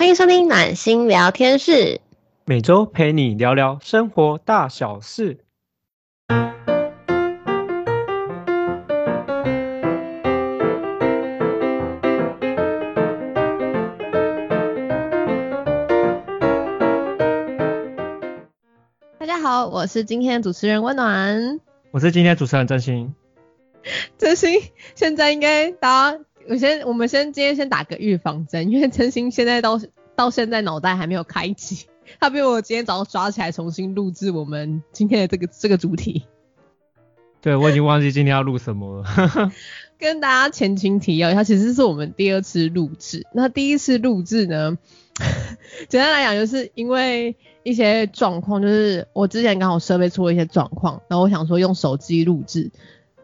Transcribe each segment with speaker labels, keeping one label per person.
Speaker 1: 欢迎收听暖心聊天室，
Speaker 2: 每周陪你聊聊生活大小事。
Speaker 1: 大家好，我是今天的主持人温暖。
Speaker 2: 我是今天主持人真心。
Speaker 1: 真心现在应该大家，我先我们先今天先打个预防针，因为真心现在到到现在脑袋还没有开启，他被我今天早上抓起来重新录制我们今天的这个这个主题。
Speaker 2: 对，我已经忘记今天要录什么了。
Speaker 1: 跟大家前情提要一下，其实是我们第二次录制。那第一次录制呢，简单来讲就是因为一些状况，就是我之前刚好设备出了一些状况，然后我想说用手机录制，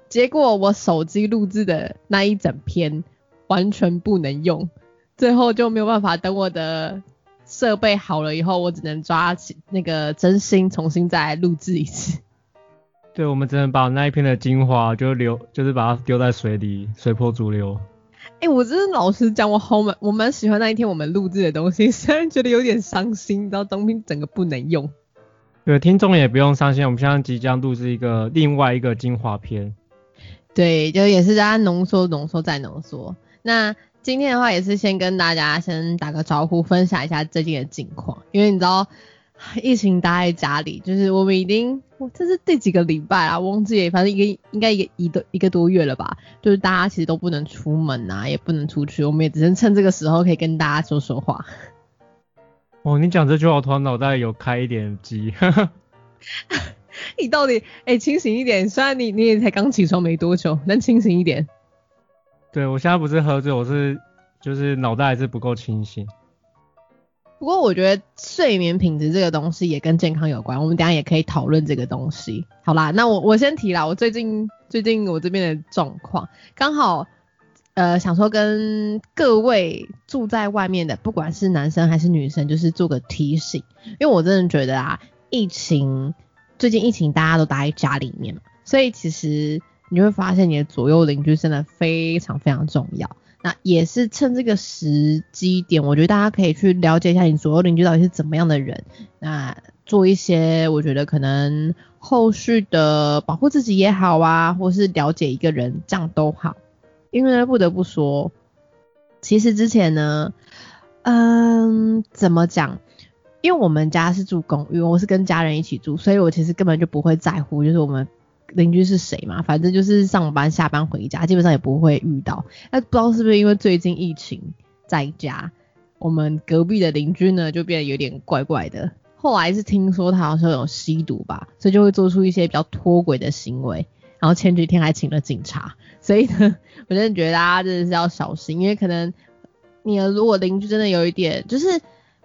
Speaker 1: 结果我手机录制的那一整篇完全不能用，最后就没有办法等我的设备好了以后，我只能抓起那个真心重新再录制一次。
Speaker 2: 对，我们只能把那一篇的精华就留，就是把它丢在水里，随波逐流。
Speaker 1: 哎、我真的老实讲，我好蛮我蛮喜欢那一天我们录制的东西，虽然觉得有点伤心，你知道东西整个不能用。
Speaker 2: 对，听众也不用伤心，我们现在即将录制一个另外一个精华篇。
Speaker 1: 对，就也是大家浓缩、浓缩再浓缩。那今天的话，也是先跟大家先打个招呼，分享一下最近的近况，因为你知道疫情待在家里，就是我们已经，我这是第几个礼拜啊？忘记了，反正一个应该一个一个一个多月了吧。就是大家其实都不能出门啊，也不能出去，我们也只能趁这个时候可以跟大家说说话。
Speaker 2: 哦，你讲这句话，我突然脑袋有开一点机。
Speaker 1: 你到底哎、清醒一点，虽然你你也才刚起床没多久，但清醒一点。
Speaker 2: 对我现在不是喝醉，我是就是脑袋还是不够清醒。
Speaker 1: 不过我觉得睡眠品质这个东西也跟健康有关，我们等下也可以讨论这个东西。好啦，那我我先提啦，我最近最近我这边的状况，刚好呃想说跟各位住在外面的，不管是男生还是女生，就是做个提醒，因为我真的觉得啊，疫情最近疫情大家都待在家里面嘛，所以其实你会发现你的左右邻居真的非常非常重要。那也是趁这个时机点，我觉得大家可以去了解一下你左右邻居到底是怎么样的人，那做一些我觉得可能后续的保护自己也好啊，或是了解一个人，这样都好。因为呢，不得不说，其实之前呢，嗯，怎么讲？因为我们家是住公寓，我是跟家人一起住，所以我其实根本就不会在乎，就是我们邻居是谁嘛，反正就是上班、下班回家，基本上也不会遇到。那不知道是不是因为最近疫情在家，我们隔壁的邻居呢就变得有点怪怪的。后来是听说他好像有吸毒吧，所以就会做出一些比较脱轨的行为。然后前几天还请了警察，所以呢，我真的觉得大家真的是要小心，因为可能你如果邻居真的有一点，就是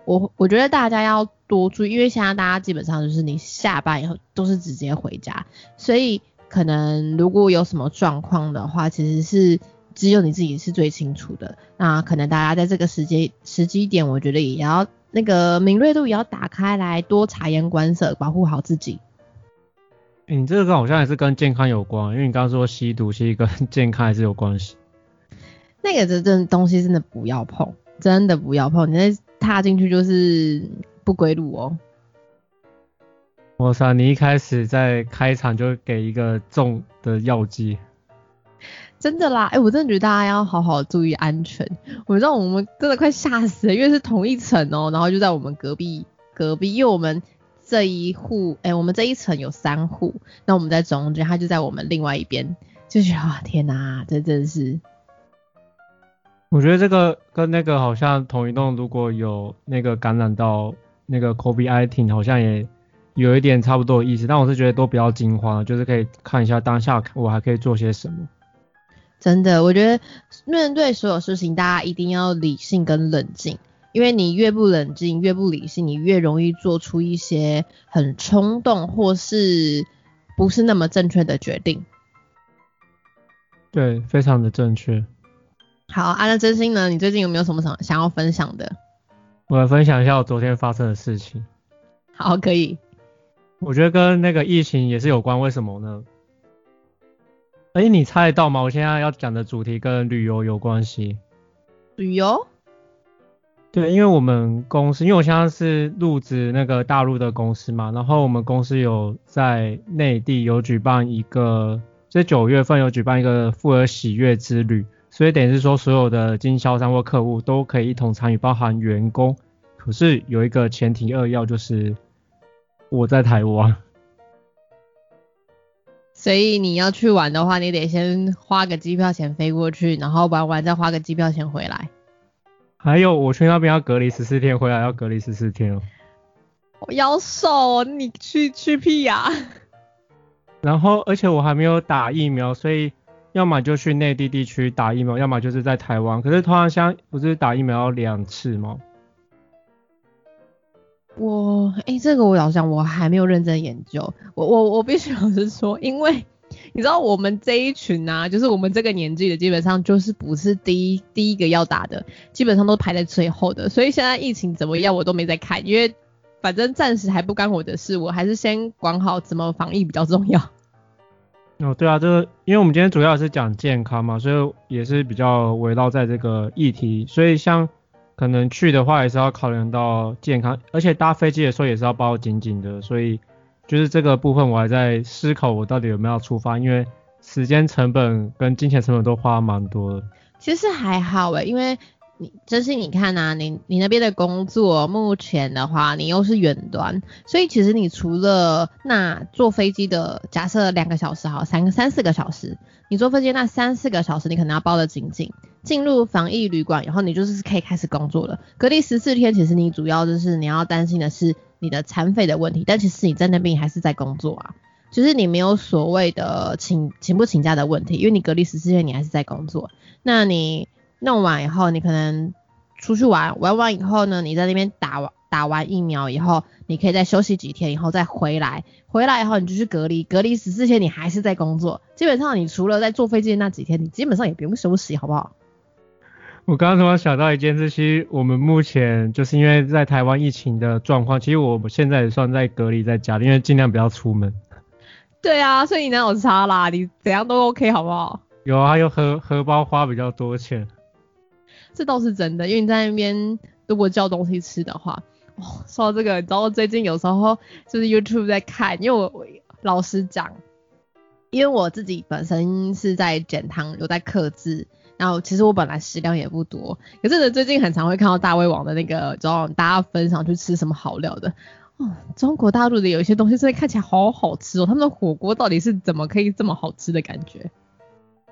Speaker 1: 我我觉得大家要多注意，因为现在大家基本上就是你下班以后都是直接回家，所以可能如果有什么状况的话，其实是只有你自己是最清楚的。那可能大家在这个时间时机点，我觉得也要那个敏锐度也要打开来，多察言观色，保护好自己。
Speaker 2: 欸你这个好像也是跟健康有关，因为你刚刚说吸毒，其实跟健康还是有关系。
Speaker 1: 那个这这东西真的不要碰，真的不要碰，你那踏进去就是不归路哦。
Speaker 2: 哇塞，你一开始在开场就给一个重的药剂，
Speaker 1: 真的啦，哎、我真的觉得大家要好好注意安全。我知道我们真的快吓死了，因为是同一层哦、然后就在我们隔壁隔壁，因为我们这一户，哎、我们这一层有三户，那我们在中间，他就在我们另外一边，就觉得哇，天哪，这真的是，
Speaker 2: 我觉得这个跟那个好像同一栋如果有那个感染到那个 COVID-19，好像也有一点差不多的意思。但我是觉得都比较惊慌，就是可以看一下当下我还可以做些什么。
Speaker 1: 真的，我觉得面对所有事情，大家一定要理性跟冷静，因为你越不冷静，越不理性，你越容易做出一些很冲动或是不是那么正确的决定。
Speaker 2: 对，非常的正确。
Speaker 1: 好，啊，那真心呢？你最近有没有什么想想要分享的？
Speaker 2: 我来分享一下我昨天发生的事情。
Speaker 1: 好，可以。
Speaker 2: 我觉得跟那个疫情也是有关，为什么呢？哎，你猜得到吗？我现在要讲的主题跟旅游有关系。
Speaker 1: 旅游？
Speaker 2: 对，因为我们公司，因为我现在是入职那个大陆的公司嘛，然后我们公司有在内地有举办一个，在九月份有举办一个富尔喜悦之旅，所以等于是说所有的经销商或客户都可以一同参与，包含员工。可是有一个前提二要就是我在台湾，
Speaker 1: 所以你要去玩的话，你得先花个机票钱飞过去，然后玩完再花个机票钱回来。
Speaker 2: 还有我去那边要隔离十四天，回来要隔离十四天哦。
Speaker 1: 我要瘦，你去去屁呀！
Speaker 2: 然后而且我还没有打疫苗，所以要么就去内地地区打疫苗，要么就是在台湾。可是通常像不是打疫苗要两次吗？
Speaker 1: 我哎，这个我老实讲，我还没有认真研究。我我我必须老实说，因为。你知道我们这一群啊，就是我们这个年纪的，基本上就是不是第一第一个要打的，基本上都排在最后的。所以现在疫情怎么样，我都没在看，因为反正暂时还不干我的事，我还是先管好怎么防疫比较重要。
Speaker 2: 哦，对啊，这个因为我们今天主要是讲健康嘛，所以也是比较围绕在这个议题。所以像可能去的话，也是要考量到健康，而且搭飞机的时候也是要包紧紧的，所以。就是这个部分，我还在思考我到底有没有出发，因为时间成本跟金钱成本都花蛮多的。
Speaker 1: 其实还好诶，因为你真是你看呐，你你那边的工作目前的话，你又是远端，所以其实你除了那坐飞机的，假设两个小时好，三个三四个小时，你坐飞机那三四个小时，你可能要包得紧紧，进入防疫旅馆，以后你就是可以开始工作了。隔离十四天，其实你主要就是你要担心的是。你的残废的问题，但其实你在那边还是在工作啊，就是你没有所谓的请请不请假的问题，因为你隔离十四天，你还是在工作。那你弄完以后，你可能出去玩，玩完以后呢，你在那边打完打完疫苗以后，你可以再休息几天，以后再回来，回来以后你就去隔离，隔离十四天，你还是在工作。基本上你除了在坐飞机那几天，你基本上也不用休息，好不好？
Speaker 2: 我刚刚突然想到一件事，其实我们目前就是因为在台湾疫情的状况，其实我们现在也算在隔离在家里，因为尽量不要出门。
Speaker 1: 对啊，所以你哪有差啦？你怎样都 OK 好不好？
Speaker 2: 有啊，又荷荷包花比较多钱。
Speaker 1: 这倒是真的，因为你在那边如果叫东西吃的话，哦，说到这个，你知道最近有时候就是 YouTube 在看，因为我老实讲，因为我自己本身是在减糖，有在克制。然后其实我本来食量也不多，可是呢最近很常会看到大胃王的那个，知道大家分享去吃什么好料的哦。中国大陆的有一些东西真的看起来好好吃哦，他们的火锅到底是怎么可以这么好吃的感觉？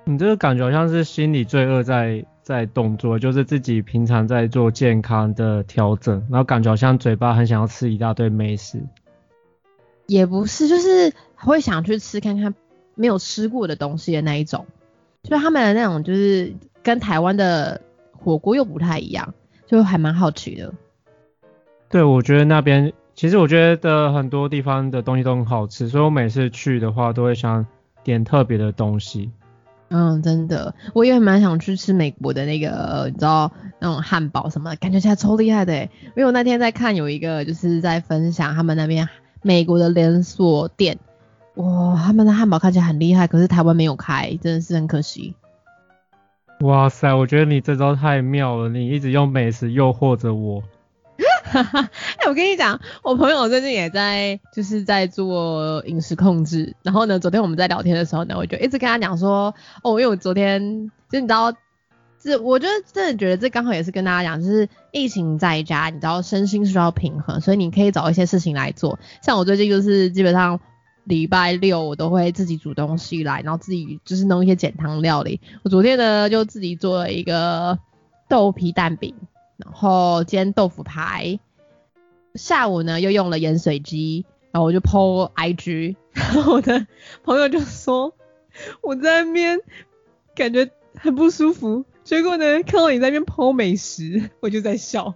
Speaker 2: 你这个感觉好像是心理罪恶在在动作，就是自己平常在做健康的调整，然后感觉好像嘴巴很想要吃一大堆美食。
Speaker 1: 也不是，就是会想去吃看看没有吃过的东西的那一种。就他们的那种，就是跟台湾的火锅又不太一样，就还蛮好奇的。
Speaker 2: 对，我觉得那边其实我觉得很多地方的东西都很好吃，所以我每次去的话都会想点特别的东西。
Speaker 1: 嗯，真的，我也蛮想去吃美国的那个，你知道那种汉堡什么，感觉起来超厉害的。因为我那天在看有一个就是在分享他们那边美国的连锁店。哇，他们的汉堡看起来很厉害，可是台湾没有开，真的是很可惜。
Speaker 2: 哇塞，我觉得你这招太妙了，你一直用美食诱惑着我。
Speaker 1: 哈哈，哎，我跟你讲，我朋友最近也在就是在做饮食控制，然后呢，昨天我们在聊天的时候呢，我就一直跟他讲说，哦，因为我昨天就你知道，这我觉得真的觉得这刚好也是跟大家讲，就是疫情在家，你知道身心需要平衡，所以你可以找一些事情来做，像我最近就是基本上。礼拜六我都会自己煮东西来，然后自己就是弄一些减糖料理。我昨天呢就自己做了一个豆皮蛋饼，然后煎豆腐排。下午呢又用了盐水鸡，然后我就 PO IG，然后我的朋友就说我在那边感觉很不舒服，结果呢看到你在那边 PO 美食，我就在笑。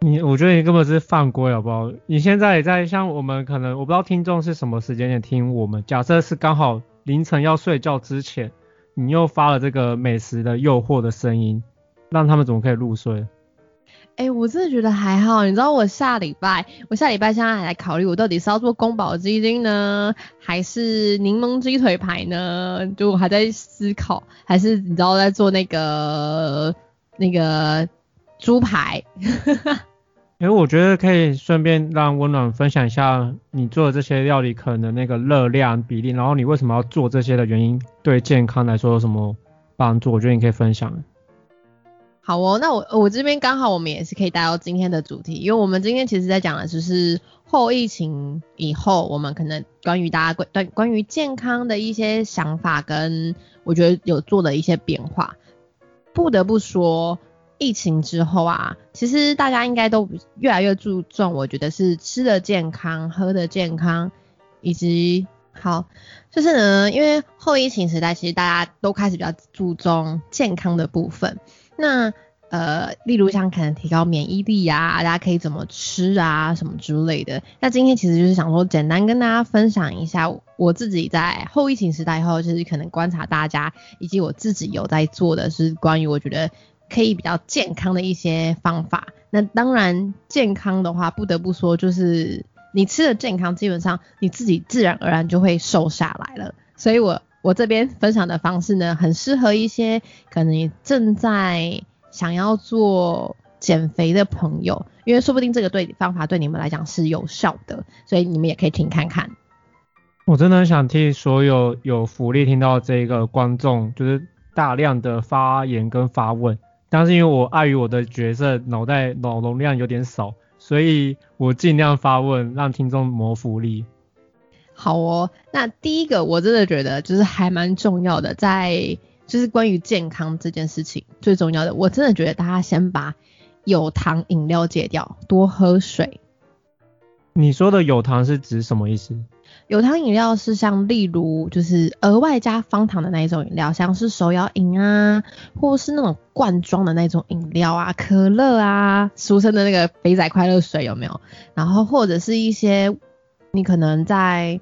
Speaker 2: 你我觉得你根本是犯规好不好？你现在也在像我们可能我不知道听众是什么时间点听我们，假设是刚好凌晨要睡觉之前，你又发了这个美食的诱惑的声音，让他们怎么可以入睡？
Speaker 1: 哎，我真的觉得还好，你知道我下礼拜我下礼拜现在还在考虑，我到底是要做宫保鸡丁呢，还是柠檬鸡腿排呢？就我还在思考，还是你知道在做那个那个。猪排。
Speaker 2: 因为我觉得可以顺便让温暖分享一下你做的这些料理可能那个热量比例，然后你为什么要做这些的原因，对健康来说有什么帮助？我觉得你可以分享。
Speaker 1: 好哦，那我我这边刚好我们也是可以带到今天的主题，因为我们今天其实在讲的就是后疫情以后，我们可能关于大家关关关于健康的一些想法跟我觉得有做的一些变化。不得不说。疫情之后啊，其实大家应该都越来越注重，我觉得是吃的健康、喝的健康，以及好，就是呢，因为后疫情时代，其实大家都开始比较注重健康的部分。那呃，例如像可能提高免疫力啊，大家可以怎么吃啊，什么之类的。那今天其实就是想说，简单跟大家分享一下我自己在后疫情时代后，就是可能观察大家，以及我自己有在做的是关于我觉得。可以比较健康的一些方法，那当然健康的话，不得不说就是你吃的健康，基本上你自己自然而然就会瘦下来了。所以我我这边分享的方式呢，很适合一些可能正在想要做减肥的朋友，因为说不定这个对方法对你们来讲是有效的，所以你们也可以听看看。
Speaker 2: 我真的很想替所有有福利听到这个观众，就是大量的发言跟发问。但是因为我碍于我的角色，脑袋脑容量有点少，所以我尽量发问，让听众谋福利。
Speaker 1: 好哦，那第一个我真的觉得就是还蛮重要的，在就是关于健康这件事情最重要的，我真的觉得大家先把有糖饮料戒掉，多喝水。
Speaker 2: 你说的有糖是指什么意思？
Speaker 1: 有糖饮料是像例如就是额外加方糖的那一种饮料，像是手摇饮啊，或是那种罐装的那种饮料啊，可乐啊，俗称的那个肥仔快乐水有没有？然后或者是一些你可能在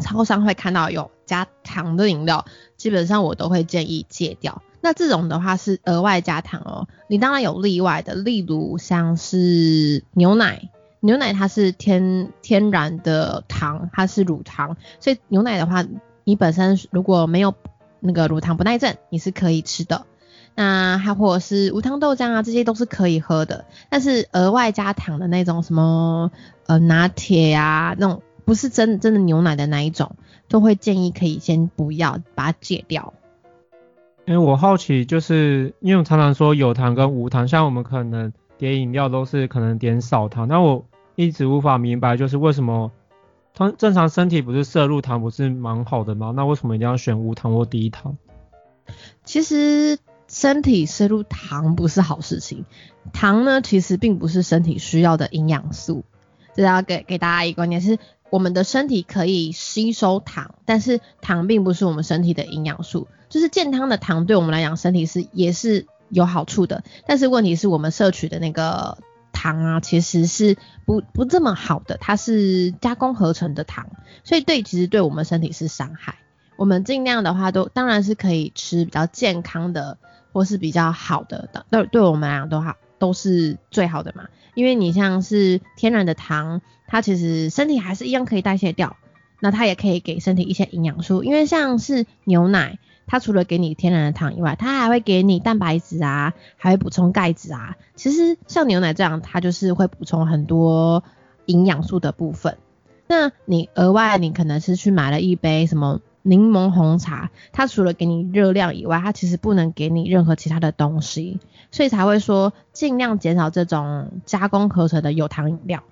Speaker 1: 超商会看到有加糖的饮料，基本上我都会建议戒掉。那这种的话是额外加糖哦，你当然有例外的，例如像是牛奶。牛奶它是天天然的糖，它是乳糖，所以牛奶的话，你本身如果没有那个乳糖不耐症，你是可以吃的。那还或者是无糖豆浆啊，这些都是可以喝的。但是额外加糖的那种什么呃拿铁啊，那种不是真真的牛奶的那一种，都会建议可以先不要把它戒掉。
Speaker 2: 因为我好奇，就是因为我常常说有糖跟无糖，像我们可能点饮料都是可能点少糖，那我。一直无法明白，就是为什么，通正常身体不是摄入糖不是蛮好的吗？那为什么一定要选无糖或低糖？
Speaker 1: 其实身体摄入糖不是好事情，糖呢其实并不是身体需要的营养素。这要给给大家一个观念是，我们的身体可以吸收糖，但是糖并不是我们身体的营养素。就是健康的糖对我们来讲，身体是也是有好处的，但是问题是我们摄取的那个。糖啊，其实是不不这么好的，它是加工合成的糖，所以对其实对我们身体是伤害。我们尽量的话都当然是可以吃比较健康的或是比较好的，对对我们来讲都好都是最好的嘛。因为你像是天然的糖，它其实身体还是一样可以代谢掉，那它也可以给身体一些营养素。因为像是牛奶。它除了给你天然的糖以外，它还会给你蛋白质啊，还会补充钙质啊。其实像牛奶这样，它就是会补充很多营养素的部分。那你额外你可能是去买了一杯什么柠檬红茶，它除了给你热量以外，它其实不能给你任何其他的东西，所以才会说尽量减少这种加工合成的有糖饮料。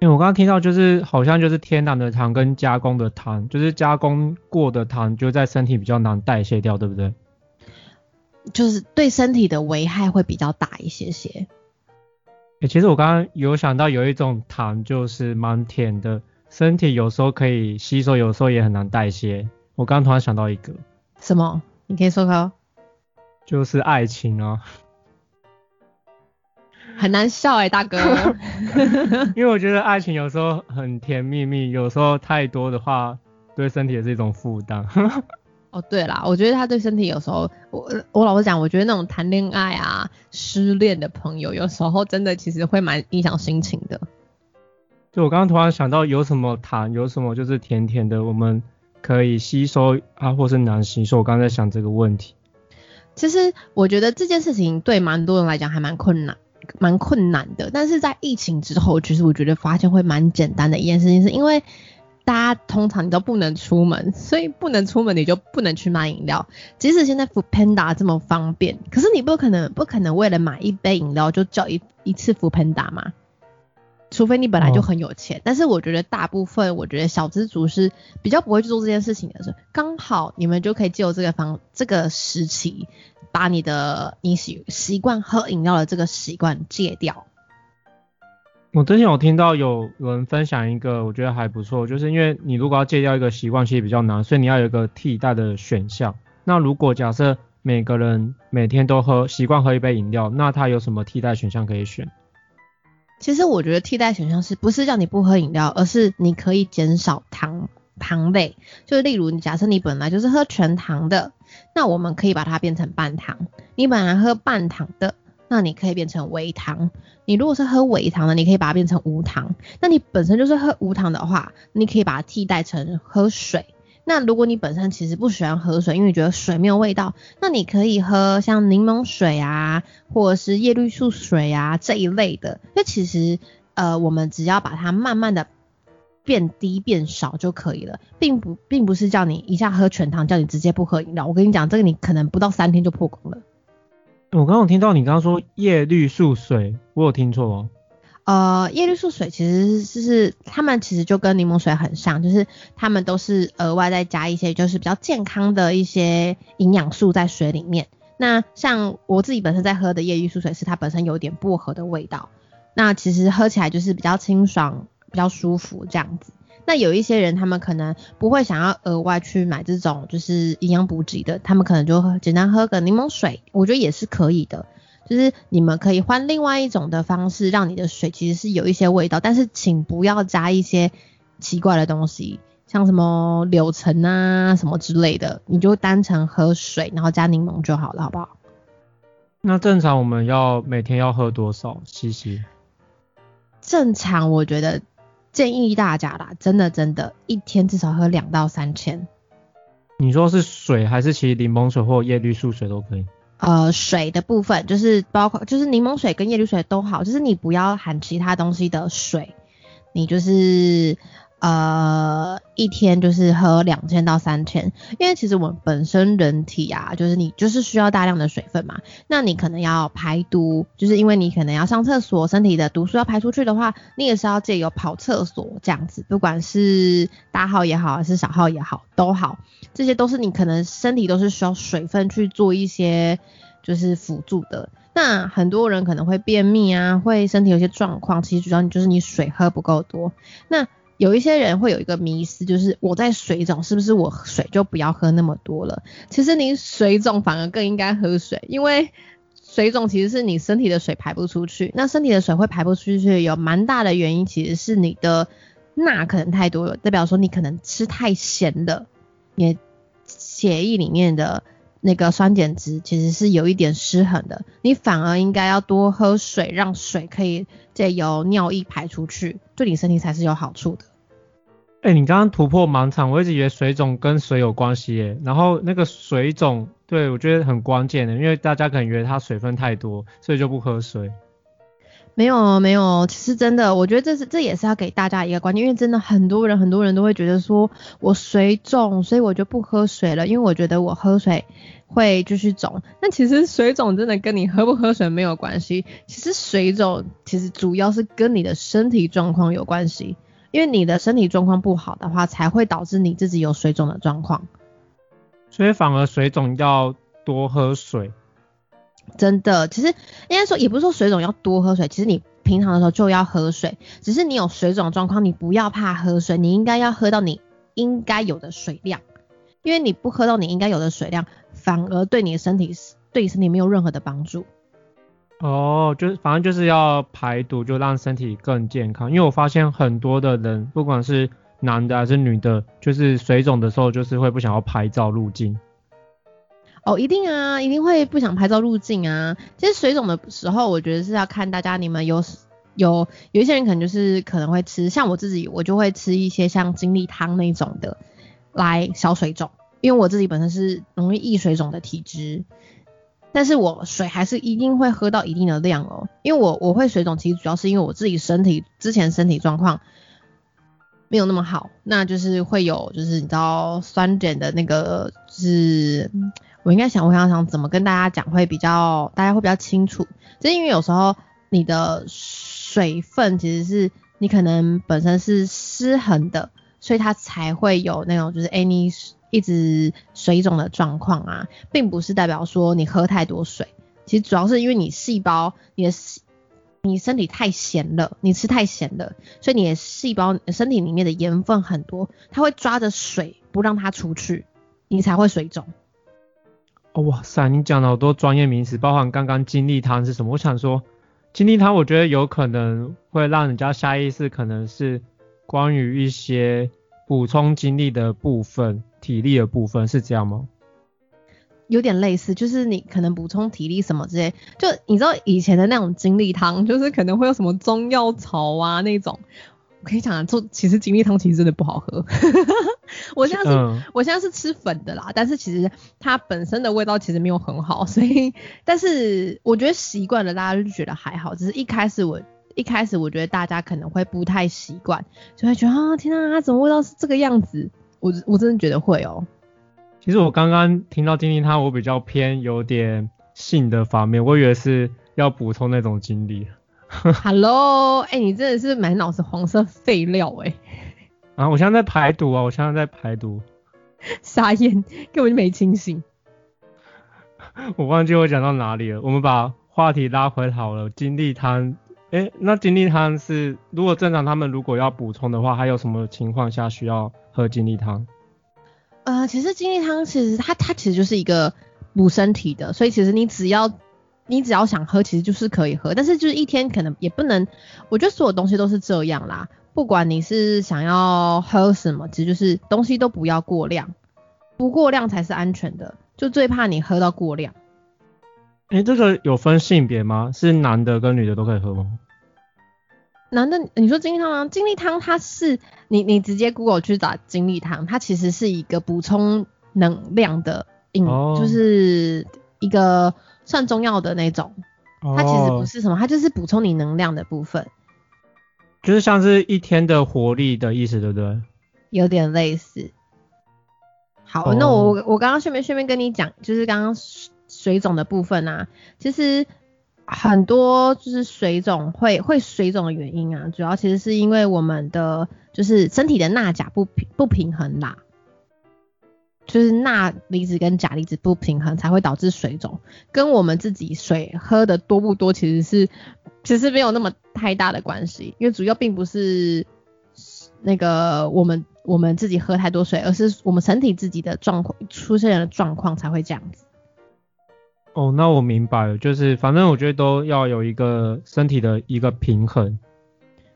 Speaker 2: 因为我刚刚听到就是好像就是天然的糖跟加工的糖，就是加工过的糖就在身体比较难代谢掉，对不对？
Speaker 1: 就是对身体的危害会比较大一些些。
Speaker 2: 诶，其实我刚刚有想到有一种糖就是蛮甜的，身体有时候可以吸收，有时候也很难代谢。我刚刚突然想到一个，
Speaker 1: 什么？你可以说说。
Speaker 2: 就是爱情啊。
Speaker 1: 很难笑哎，大哥。
Speaker 2: 因为我觉得爱情有时候很甜蜜蜜，有时候太多的话，对身体也是一种负担。
Speaker 1: 哦，对啦，我觉得他对身体有时候，我我老实讲，我觉得那种谈恋爱啊、失恋的朋友，有时候真的其实会蛮影响心情的。
Speaker 2: 就我刚刚突然想到，有什么糖，有什么就是甜甜的，我们可以吸收啊，或是难吸收。我刚才在想这个问题。
Speaker 1: 其实我觉得这件事情对蛮多人来讲还蛮困难，蛮困难的。但是在疫情之后，其实我觉得发现会蛮简单的一件事情，是因为大家通常你都不能出门，所以不能出门你就不能去买饮料。即使现在 f o o Panda 这么方便，可是你不可能不可能为了买一杯饮料就叫一一次 f o o Panda 嘛？除非你本来就很有钱，但是我觉得大部分，我觉得小资族是比较不会去做这件事情的。是刚好你们就可以借由这个方这个时期，把你的你习习惯喝饮料的这个习惯戒掉。
Speaker 2: 我之前有听到有人分享一个，我觉得还不错，就是因为你如果要戒掉一个习惯，其实比较难，所以你要有一个替代的选项。那如果假设每个人每天都喝习惯喝一杯饮料，那他有什么替代选项可以选？
Speaker 1: 其实我觉得替代选项是不是叫你不喝饮料，而是你可以减少糖糖类。就例如，你假设你本来就是喝全糖的，那我们可以把它变成半糖。你本来喝半糖的，那你可以变成微糖。你如果是喝微糖的，你可以把它变成无糖。那你本身就是喝无糖的话，你可以把它替代成喝水。那如果你本身其实不喜欢喝水，因为觉得水没有味道，那你可以喝像柠檬水啊，或者是叶绿素水啊这一类的。那其实呃，我们只要把它慢慢的变低变少就可以了，并不并不是叫你一下喝全糖，叫你直接不喝饮料。我跟你讲，这个你可能不到三天就破功了。
Speaker 2: 我刚刚听到你刚刚说叶绿素水，我有听错吗？
Speaker 1: 呃，叶绿素水其实是是它们其实就跟柠檬水很像，就是他们都是额外再加一些就是比较健康的一些营养素在水里面。那像我自己本身在喝的叶绿素水是它本身有点薄荷的味道，那其实喝起来就是比较清爽、比较舒服这样子。那有一些人他们可能不会想要额外去买这种就是营养补给的，他们可能就简单喝个柠檬水，我觉得也是可以的。就是你们可以换另外一种的方式，让你的水其实是有一些味道，但是请不要加一些奇怪的东西，像什么柳橙啊什么之类的，你就单纯喝水，然后加柠檬就好了，好不好？
Speaker 2: 那正常我们要每天要喝多少？西西？
Speaker 1: 正常我觉得建议大家啦，真的真的，一天至少喝两到三千。
Speaker 2: 你说是水还是其实柠檬水或叶绿素水都可以？
Speaker 1: 呃，水的部分就是包括，就是柠檬水跟叶绿水都好，就是你不要含其他东西的水，你就是呃一天就是喝两千到三千，因为其实我们本身人体啊，就是你就是需要大量的水分嘛，那你可能要排毒，就是因为你可能要上厕所，身体的毒素要排出去的话，你也是要借由跑厕所这样子，不管是大号也好，还是小号也好，都好。这些都是你可能身体都是需要水分去做一些就是辅助的。那很多人可能会便秘啊，会身体有些状况，其实主要你就是你水喝不够多。那有一些人会有一个迷思，就是我在水肿，是不是我水就不要喝那么多了？其实你水肿反而更应该喝水，因为水肿其实是你身体的水排不出去。那身体的水会排不出去，有蛮大的原因其实是你的钠可能太多了，代表说你可能吃太咸的。你血液里面的那个酸碱值其实是有一点失衡的，你反而应该要多喝水，让水可以借由尿液排出去，对你身体才是有好处的。
Speaker 2: 哎，你刚刚突破盲场，我一直以为水肿跟水有关系耶。然后那个水肿，对我觉得很关键的，因为大家可能以为它水分太多，所以就不喝水。
Speaker 1: 没有没有，其实真的，我觉得这是这也是要给大家一个观念，因为真的很多人很多人都会觉得说我水肿，所以我就不喝水了，因为我觉得我喝水会继续肿。那其实水肿真的跟你喝不喝水没有关系，其实水肿其实主要是跟你的身体状况有关系，因为你的身体状况不好的话，才会导致你自己有水肿的状况。
Speaker 2: 所以反而水肿要多喝水。
Speaker 1: 真的，其实应该说也不是说水肿要多喝水，其实你平常的时候就要喝水，只是你有水肿状况，你不要怕喝水，你应该要喝到你应该有的水量，因为你不喝到你应该有的水量，反而对你的身体对你身体没有任何的帮助。
Speaker 2: 哦，就是反正就是要排毒，就让身体更健康。因为我发现很多的人，不管是男的还是女的，就是水肿的时候，就是会不想要拍照入镜。
Speaker 1: 哦，一定啊，一定会不想拍照入镜啊。其实水肿的时候，我觉得是要看大家你们有有有一些人可能就是可能会吃，像我自己，我就会吃一些像精力汤那种的来消水肿，因为我自己本身是容易易水肿的体质。但是我水还是一定会喝到一定的量哦，因为我我会水肿，其实主要是因为我自己身体之前身体状况没有那么好，那就是会有就是你知道酸碱的那个，是我应该想我想想怎么跟大家讲会比较大家会比较清楚，就因为有时候你的水分其实是你可能本身是失衡的，所以它才会有那种就是哎你。一直水肿的状况啊，并不是代表说你喝太多水，其实主要是因为你细胞，你的你身体太咸了，你吃太咸了，所以你的细胞身体里面的盐分很多，它会抓着水不让它出去，你才会水肿。
Speaker 2: 哇塞，你讲了好多专业名词，包含刚刚精力汤是什么？我想说，精力汤我觉得有可能会让人家下意识可能是关于一些补充精力的部分。体力的部分是这样吗？
Speaker 1: 有点类似，就是你可能补充体力什么之类，就你知道以前的那种精力汤，就是可能会有什么中药草啊那种。我跟你讲，做其实精力汤其实真的不好喝。我现在是，我现在是吃粉的啦，但是其实它本身的味道其实没有很好，所以，但是我觉得习惯了，大家就觉得还好。只是一开始我一开始我觉得大家可能会不太习惯，就会觉得啊，天啊，它怎么味道是这个样子？我我真的觉得会哦。
Speaker 2: 其实我刚刚听到精力汤，我比较偏有点性的方面，我以为是要补充那种精力。
Speaker 1: Hello，哎，你真的是满脑子黄色废料哎。
Speaker 2: 啊，我现在在排毒啊，我现在在排毒。
Speaker 1: 傻眼，根本就没清醒。
Speaker 2: 我忘记我讲到哪里了，我们把话题拉回好了。精力汤，哎，那精力汤是如果正常他们如果要补充的话，还有什么情况下需要？喝精力汤，
Speaker 1: 呃，其实精力汤其实它它其实就是一个补身体的，所以其实你只要你只要想喝，其实就是可以喝，但是就是一天可能也不能，我觉得所有东西都是这样啦，不管你是想要喝什么，其实就是东西都不要过量，不过量才是安全的，就最怕你喝到过量。
Speaker 2: 哎，这个有分性别吗？是男的跟女的都可以喝吗？
Speaker 1: 男的，你说精力汤吗？精力汤它是你你直接 Google 去找精力汤，它其实是一个补充能量的饮，就是一个算中药的那种。它其实不是什么，它就是补充你能量的部分。
Speaker 2: 就是像是一天的活力的意思，对不对？
Speaker 1: 有点类似。好，那我我刚刚顺便顺便跟你讲，就是刚刚水肿的部分啊，其实。很多就是水肿会会水肿的原因啊，主要其实是因为我们的就是身体的钠钾不平不平衡啦，就是钠离子跟钾离子不平衡才会导致水肿，跟我们自己水喝的多不多其实是其实没有那么太大的关系，因为主要并不是那个我们我们自己喝太多水，而是我们身体自己的状况出现的状况才会这样子。
Speaker 2: 哦，那我明白了，就是反正我觉得都要有一个身体的一个平衡。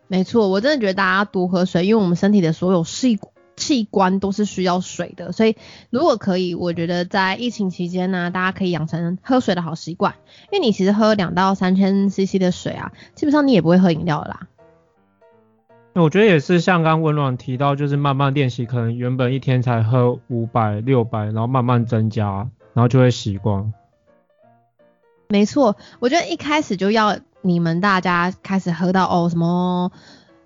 Speaker 1: 没错，我真的觉得大家多喝水，因为我们身体的所有器器官都是需要水的，所以如果可以，我觉得在疫情期间呢，大家可以养成喝水的好习惯。因为你其实喝两到三千 CC 的水啊，基本上你也不会喝饮料啦。
Speaker 2: 那我觉得也是像刚温暖提到，就是慢慢练习，可能原本一天才喝五百、六百，然后慢慢增加，然后就会习惯。
Speaker 1: 没错，我觉得一开始就要你们大家开始喝到哦什么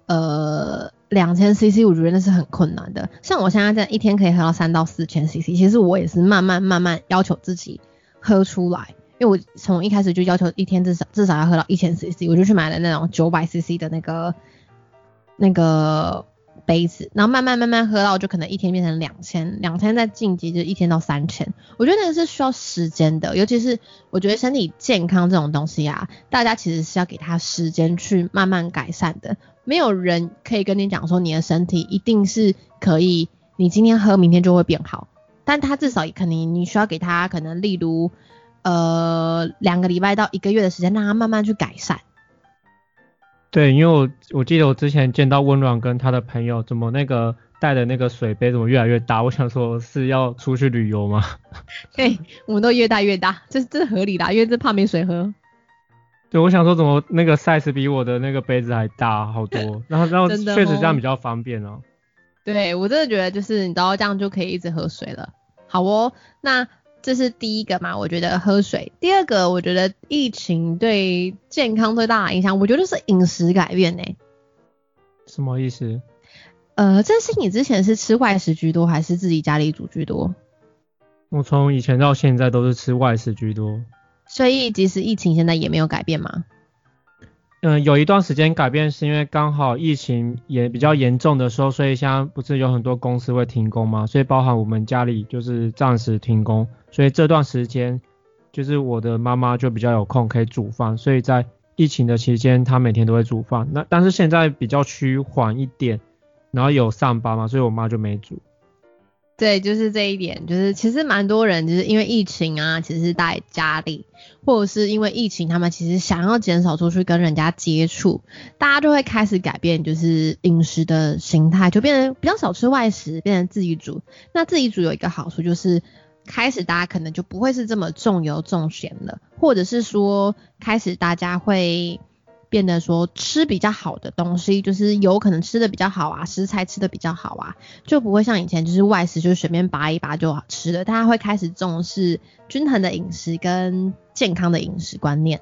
Speaker 1: 呃两千 CC，我觉得那是很困难的。像我现在在一天可以喝到三到四千 CC，其实我也是慢慢慢慢要求自己喝出来，因为我从一开始就要求一天至少至少要喝到一千 CC，我就去买了那种九百 CC 的那个那个。杯子，然后慢慢慢慢喝到，就可能一天变成两千，两千再晋级就一天到三千。我觉得那个是需要时间的，尤其是我觉得身体健康这种东西啊，大家其实是要给他时间去慢慢改善的。没有人可以跟你讲说你的身体一定是可以，你今天喝明天就会变好，但他至少可能你需要给他可能例如呃两个礼拜到一个月的时间，让他慢慢去改善。
Speaker 2: 对，因为我我记得我之前见到温暖跟他的朋友，怎么那个带的那个水杯怎么越来越大？我想说是要出去旅游吗？
Speaker 1: 对，我们都越带越大，这这合理的，因为这怕没水喝。
Speaker 2: 对，我想说怎么那个 size 比我的那个杯子还大好多，然后然后确实这样比较方便哦。
Speaker 1: 对，我真的觉得就是你知道这样就可以一直喝水了。好哦，那这是第一个嘛，我觉得喝水。第二个，我觉得疫情对健康最大的影响，我觉得是饮食改变呢。
Speaker 2: 什么意思？
Speaker 1: 呃，这是你之前是吃外食居多，还是自己家里煮居多？
Speaker 2: 我从以前到现在都是吃外食居多。
Speaker 1: 所以即使疫情现在也没有改变吗？
Speaker 2: 嗯，有一段时间改变是因为刚好疫情也比较严重的时候，所以现在不是有很多公司会停工吗？所以包含我们家里就是暂时停工，所以这段时间就是我的妈妈就比较有空可以煮饭，所以在疫情的期间她每天都会煮饭。那但是现在比较趋缓一点，然后有上班嘛，所以我妈就没煮。
Speaker 1: 对，就是这一点，就是其实蛮多人就是因为疫情啊，其实在家里，或者是因为疫情，他们其实想要减少出去跟人家接触，大家就会开始改变，就是饮食的形态，就变成比较少吃外食，变成自己煮。那自己煮有一个好处就是，开始大家可能就不会是这么重油重咸了，或者是说开始大家会。变得说吃比较好的东西，就是有可能吃的比较好啊，食材吃的比较好啊，就不会像以前就是外食就随便拔一拔就好吃的，大家会开始重视均衡的饮食跟健康的饮食观念。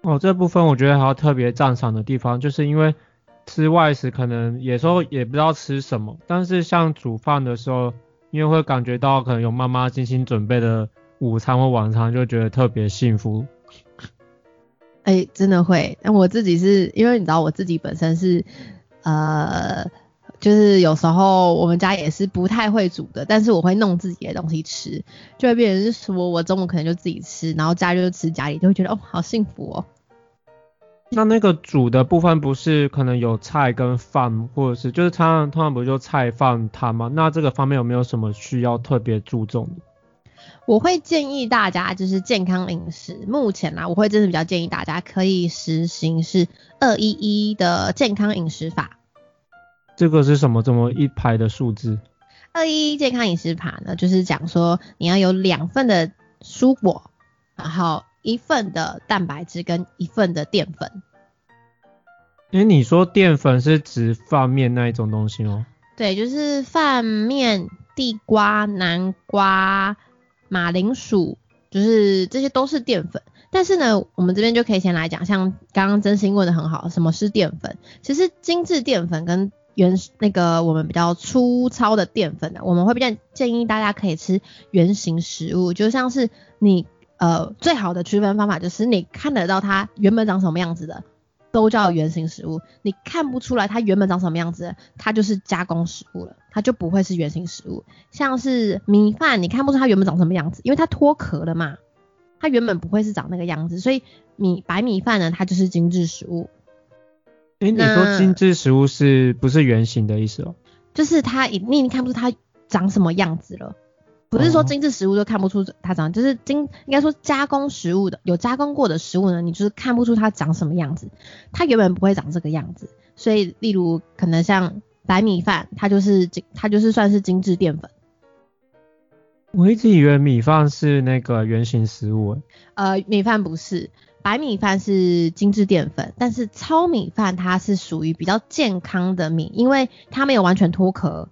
Speaker 2: 哦，这部分我觉得还要特别赞赏的地方，就是因为吃外食可能有时候也不知道吃什么，但是像煮饭的时候，因为会感觉到可能有妈妈精心准备的午餐或晚餐，就觉得特别幸福。
Speaker 1: 哎，真的会。那我自己是因为你知道，我自己本身是，呃，就是有时候我们家也是不太会煮的，但是我会弄自己的东西吃，就会变成是说我中午可能就自己吃，然后家就吃家里，就会觉得哦，好幸福哦。
Speaker 2: 那那个煮的部分不是可能有菜跟饭，或者是就是常常通常不就菜饭汤吗？那这个方面有没有什么需要特别注重的？
Speaker 1: 我会建议大家就是健康饮食，目前啦，我会真的比较建议大家可以实行是二一一的健康饮食法。
Speaker 2: 这个是什么？这么一排的数字？
Speaker 1: 二一一健康饮食法呢，就是讲说你要有两份的蔬果，然后一份的蛋白质跟一份的淀粉。
Speaker 2: 哎，你说淀粉是指饭面那一种东西吗？
Speaker 1: 对，就是饭面、地瓜、南瓜。马铃薯就是这些都是淀粉，但是呢，我们这边就可以先来讲，像刚刚真心问的很好，什么是淀粉？其实精致淀粉跟原那个我们比较粗糙的淀粉呢，我们会比较建议大家可以吃原形食物，就像是你呃最好的区分方法就是你看得到它原本长什么样子的。都叫原型食物，你看不出来它原本长什么样子，它就是加工食物了，它就不会是原型食物。像是米饭，你看不出它原本长什么样子，因为它脱壳了嘛，它原本不会是长那个样子，所以米白米饭呢，它就是精致食物。
Speaker 2: 哎，你说精致食物是不是原型的意思哦？
Speaker 1: 就是它你已经看不出它长什么样子了。不是说精致食物就看不出它长，就是精应该说加工食物的有加工过的食物呢，你就是看不出它长什么样子，它原本不会长这个样子。所以，例如可能像白米饭，它就是精，它就是算是精致淀粉。
Speaker 2: 我一直以为米饭是那个原型食物。
Speaker 1: 呃，米饭不是，白米饭是精致淀粉，但是糙米饭它是属于比较健康的米，因为它没有完全脱壳。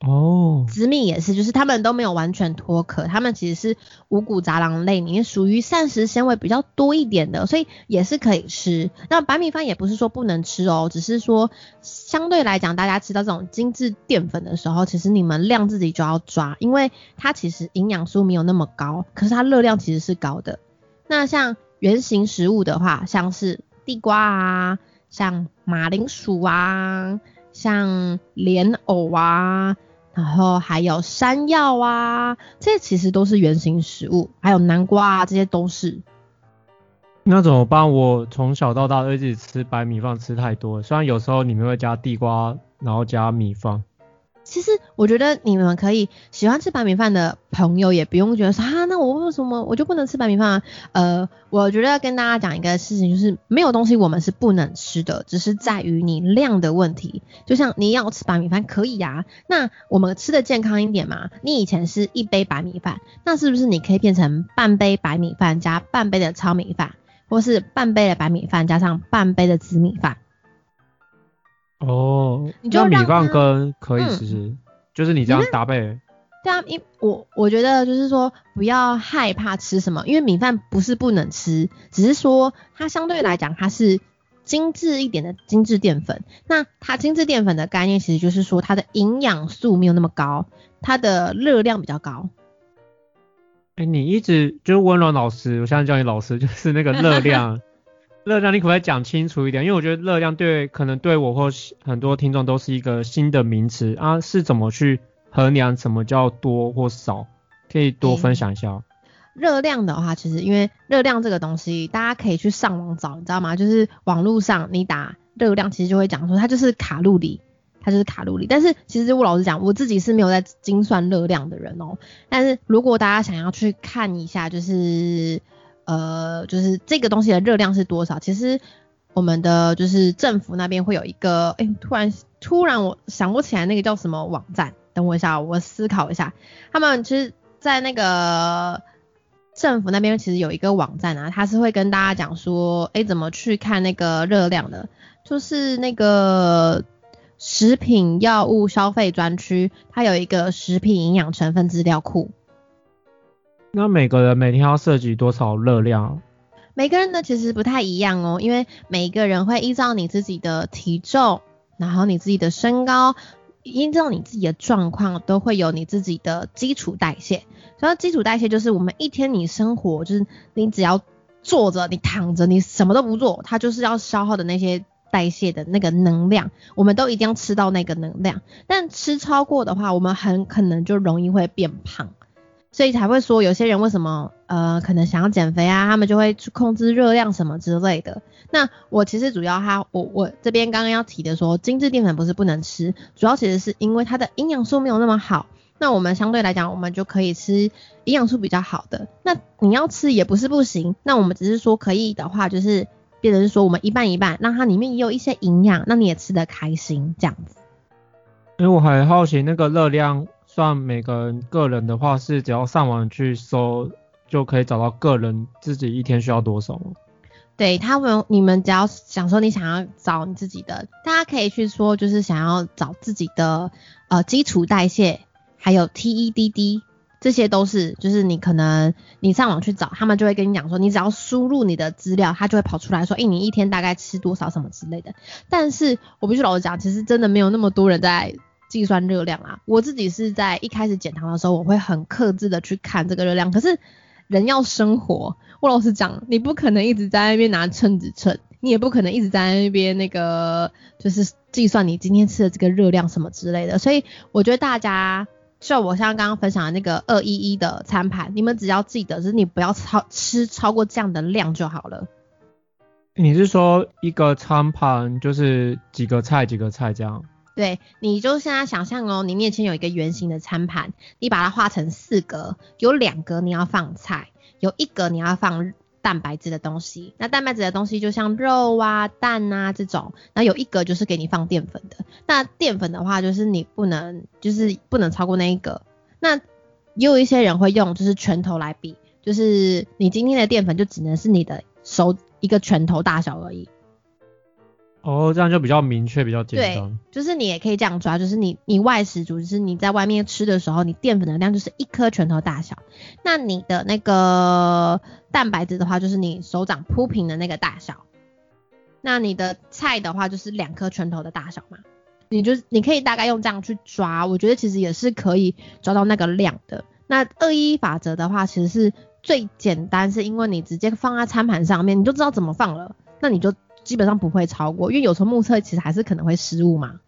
Speaker 2: 哦，
Speaker 1: 紫米也是，就是它们都没有完全脱壳，它们其实是五谷杂粮类里面属于膳食纤维比较多一点的，所以也是可以吃。那白米饭也不是说不能吃哦，只是说相对来讲，大家吃到这种精致淀粉的时候，其实你们量自己就要抓，因为它其实营养素没有那么高，可是它热量其实是高的。那像原型食物的话，像是地瓜啊，像马铃薯啊，像莲藕啊。然后还有山药啊，这些其实都是原型食物，还有南瓜啊，这些都是。
Speaker 2: 那怎么办？我从小到大都一直吃白米饭，吃太多，虽然有时候里面会加地瓜，然后加米饭。
Speaker 1: 其实我觉得你们可以喜欢吃白米饭的朋友也不用觉得说啊，那我为什么我就不能吃白米饭啊？呃，我觉得跟大家讲一个事情，就是没有东西我们是不能吃的，只是在于你量的问题。就像你要吃白米饭可以呀，那我们吃的健康一点嘛。你以前是一杯白米饭，那是不是你可以变成半杯白米饭加半杯的糙米饭，或是半杯的白米饭加上半杯的紫米饭？
Speaker 2: 哦，那米饭跟可以吃，就是你这样搭配。
Speaker 1: 对啊，因我我觉得就是说不要害怕吃什么，因为米饭不是不能吃，只是说它相对来讲它是精致一点的精致淀粉。那它精致淀粉的概念其实就是说它的营养素没有那么高，它的热量比较高。
Speaker 2: 哎，你一直就是温柔老师，我现在叫你老师，就是那个热量，热量你可不可以讲清楚一点？因为我觉得热量对可能对我或很多听众都是一个新的名词啊，是怎么去衡量什么叫多或少？可以多分享一下。
Speaker 1: 热量的话，其实因为热量这个东西，大家可以去上网找，你知道吗？就是网络上你打热量，其实就会讲说它就是卡路里。它就是卡路里，但是其实我老实讲，我自己是没有在精算热量的人哦。但是如果大家想要去看一下，就是呃，就是这个东西的热量是多少，其实我们的就是政府那边会有一个，哎，突然突然我想不起来那个叫什么网站，等我一下，我思考一下。他们其实，在那个政府那边其实有一个网站啊，它是会跟大家讲说，哎，怎么去看那个热量的，就是那个。食品药物消费专区，它有一个食品营养成分资料库。
Speaker 2: 那每个人每天要摄取多少热量？
Speaker 1: 每个人呢其实不太一样哦，因为每一个人会依照你自己的体重，然后你自己的身高，依照你自己的状况，都会有你自己的基础代谢。所以基础代谢就是我们一天你生活，就是你只要坐着、你躺着、你什么都不做，它就是要消耗的那些。代谢的那个能量，我们都一定要吃到那个能量，但吃超过的话，我们很可能就容易会变胖，所以才会说有些人为什么呃可能想要减肥啊，他们就会去控制热量什么之类的。那我其实主要他我我这边刚刚要提的说，精致淀粉不是不能吃，主要其实是因为它的营养素没有那么好，那我们相对来讲，我们就可以吃营养素比较好的。那你要吃也不是不行，那我们只是说可以的话就是。变成说我们一半一半，让它里面也有一些营养，那你也吃得开心这样子。
Speaker 2: 因为我还好奇那个热量算每个人个人的话，是只要上网去搜就可以找到个人自己一天需要多少？
Speaker 1: 对他们，你们只要想说你想要找你自己的，大家可以去说就是想要找自己的呃基础代谢，还有 TEDD。这些都是，就是你可能你上网去找，他们就会跟你讲说，你只要输入你的资料，他就会跑出来说，哎，你一天大概吃多少什么之类的。但是我必须老实讲，其实真的没有那么多人在计算热量啊。我自己是在一开始减糖的时候，我会很克制的去看这个热量。可是人要生活，我老实讲，你不可能一直在那边拿秤子称，你也不可能一直在那边那个就是计算你今天吃的这个热量什么之类的。所以我觉得大家。就我像刚刚分享的那个二一一的餐盘，你们只要记得，就是你不要超吃超过这样的量就好了。
Speaker 2: 你是说一个餐盘就是几个菜几个菜这样？
Speaker 1: 对，你就现在想象哦，你面前有一个圆形的餐盘，你把它画成四格，有两格你要放菜，有一格你要放。蛋白质的东西，那蛋白质的东西就像肉啊、蛋啊这种，那有一格就是给你放淀粉的。那淀粉的话，就是你不能，就是不能超过那一格。那也有一些人会用就是拳头来比，就是你今天的淀粉就只能是你的手一个拳头大小而已。
Speaker 2: 哦，这样就比较明确，比较简单。
Speaker 1: 对，就是你也可以这样抓，就是你你外食主，就是你在外面吃的时候，你淀粉的量就是一颗拳头大小。那你的那个蛋白质的话，就是你手掌铺平的那个大小。那你的菜的话，就是两颗拳头的大小嘛。你就你可以大概用这样去抓，我觉得其实也是可以抓到那个量的。那二一法则的话，其实是最简单，是因为你直接放在餐盘上面，你就知道怎么放了。那你就。基本上不会超过，因为有时候目测其实还是可能会失误嘛。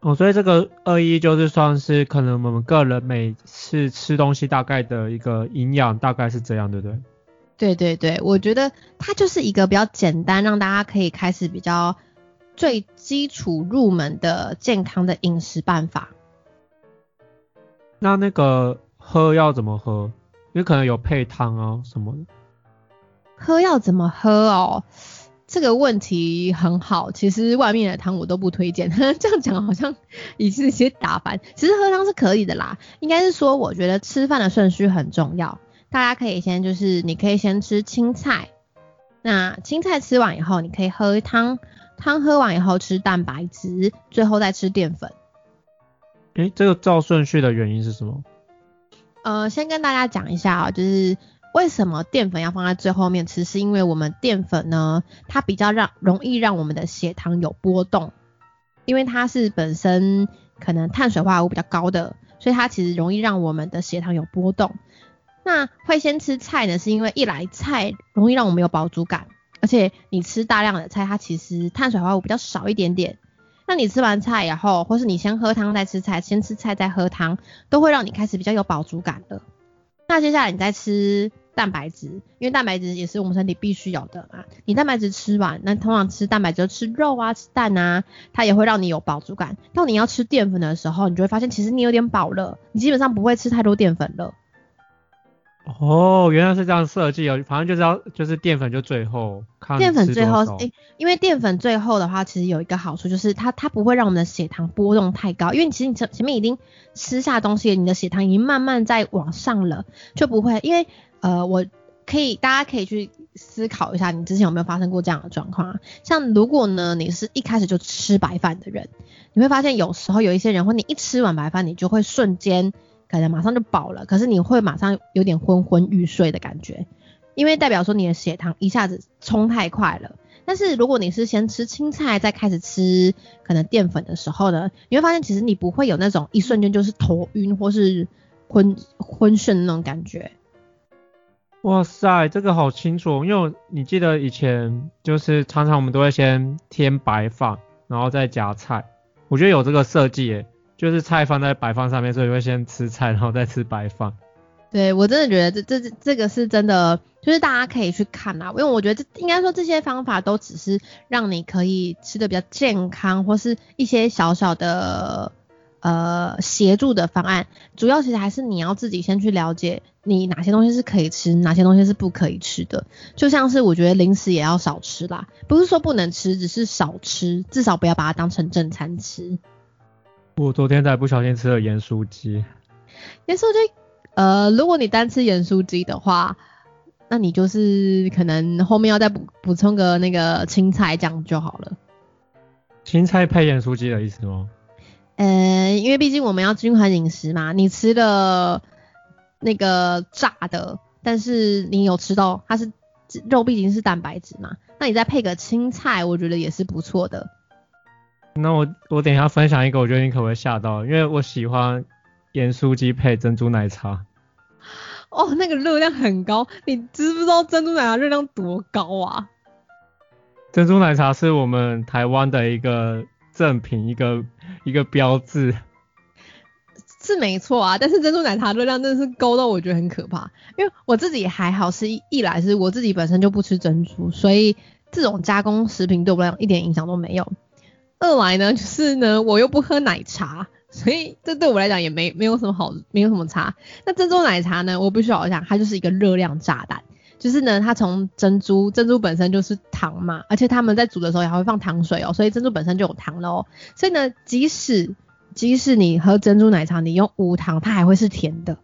Speaker 2: 哦，所以这个二一就是算是可能我们个人每次吃东西大概的一个营养大概是这样，对不对？
Speaker 1: 对对对，我觉得它就是一个比较简单，让大家可以开始比较最基础入门的健康的饮食办法。
Speaker 2: 那那个喝要怎么喝？因为可能有配汤啊什么的。
Speaker 1: 喝要怎么喝哦？这个问题很好，其实外面的汤我都不推荐。这样讲好像已经些打翻，其实喝汤是可以的啦。应该是说，我觉得吃饭的顺序很重要。大家可以先就是，你可以先吃青菜，那青菜吃完以后，你可以喝汤，汤喝完以后吃蛋白质，最后再吃淀粉。
Speaker 2: 诶，这个照顺序的原因是什么？
Speaker 1: 呃，先跟大家讲一下啊，就是为什么淀粉要放在最后面吃，是因为我们淀粉呢，它比较让容易让我们的血糖有波动，因为它是本身可能碳水化合物比较高的，所以它其实容易让我们的血糖有波动。那会先吃菜呢，是因为一来菜容易让我们有饱足感，而且你吃大量的菜，它其实碳水化合物比较少一点点。那你吃完菜以后，或是你先喝汤再吃菜，先吃菜再喝汤，都会让你开始比较有饱足感的。那接下来你再吃蛋白质，因为蛋白质也是我们身体必须有的嘛。你蛋白质吃完，那通常吃蛋白质吃肉啊、吃蛋啊，它也会让你有饱足感。到你要吃淀粉的时候，你就会发现其实你有点饱了，你基本上不会吃太多淀粉了。
Speaker 2: 哦，原来是这样设计哦，反正就是要就是淀粉就最后，
Speaker 1: 淀粉最后，哎，因为淀粉最后的话，其实有一个好处就是它它不会让我们的血糖波动太高，因为其实你前前面已经吃下东西，你的血糖已经慢慢在往上了，就不会，因为呃，我可以大家可以去思考一下，你之前有没有发生过这样的状况啊？像如果呢，你是一开始就吃白饭的人，你会发现有时候有一些人，或你一吃完白饭，你就会瞬间。可能马上就饱了，可是你会马上有点昏昏欲睡的感觉，因为代表说你的血糖一下子冲太快了。但是如果你是先吃青菜再开始吃可能淀粉的时候呢，你会发现其实你不会有那种一瞬间就是头晕或是昏昏眩那种感觉。
Speaker 2: 哇塞，这个好清楚，因为你记得以前就是常常我们都会先添白饭，然后再夹菜，我觉得有这个设计诶。就是菜放在白饭上面，所以会先吃菜，然后再吃白饭。
Speaker 1: 对我真的觉得这这这个是真的，就是大家可以去看啊，因为我觉得这应该说这些方法都只是让你可以吃的比较健康，或是一些小小的呃协助的方案。主要其实还是你要自己先去了解你哪些东西是可以吃，哪些东西是不可以吃的。就像是我觉得零食也要少吃啦，不是说不能吃，只是少吃，至少不要把它当成正餐吃。
Speaker 2: 我昨天才不小心吃了盐酥鸡。
Speaker 1: 盐酥鸡，呃，如果你单吃盐酥鸡的话，那你就是可能后面要再补补充个那个青菜酱就好了。
Speaker 2: 青菜配盐酥鸡的意思吗？
Speaker 1: 呃，因为毕竟我们要均衡饮食嘛，你吃了那个炸的，但是你有吃到它是肉，毕竟是蛋白质嘛，那你再配个青菜，我觉得也是不错的。
Speaker 2: 那我我等一下分享一个，我觉得你可能会吓到，因为我喜欢盐酥鸡配珍珠奶茶。
Speaker 1: 哦，那个热量很高，你知不知道珍珠奶茶热量多高啊？
Speaker 2: 珍珠奶茶是我们台湾的一个赠品，一个一个标志。
Speaker 1: 是没错啊，但是珍珠奶茶热量真的是高到我觉得很可怕，因为我自己还好，是一一来是我自己本身就不吃珍珠，所以这种加工食品对我来讲一点影响都没有。二来呢，就是呢，我又不喝奶茶，所以这对我来讲也没没有什么好，没有什么差。那珍珠奶茶呢，我必须要讲，它就是一个热量炸弹。就是呢，它从珍珠，珍珠本身就是糖嘛，而且他们在煮的时候也还会放糖水哦，所以珍珠本身就有糖了哦。所以呢，即使即使你喝珍珠奶茶，你用无糖，它还会是甜的。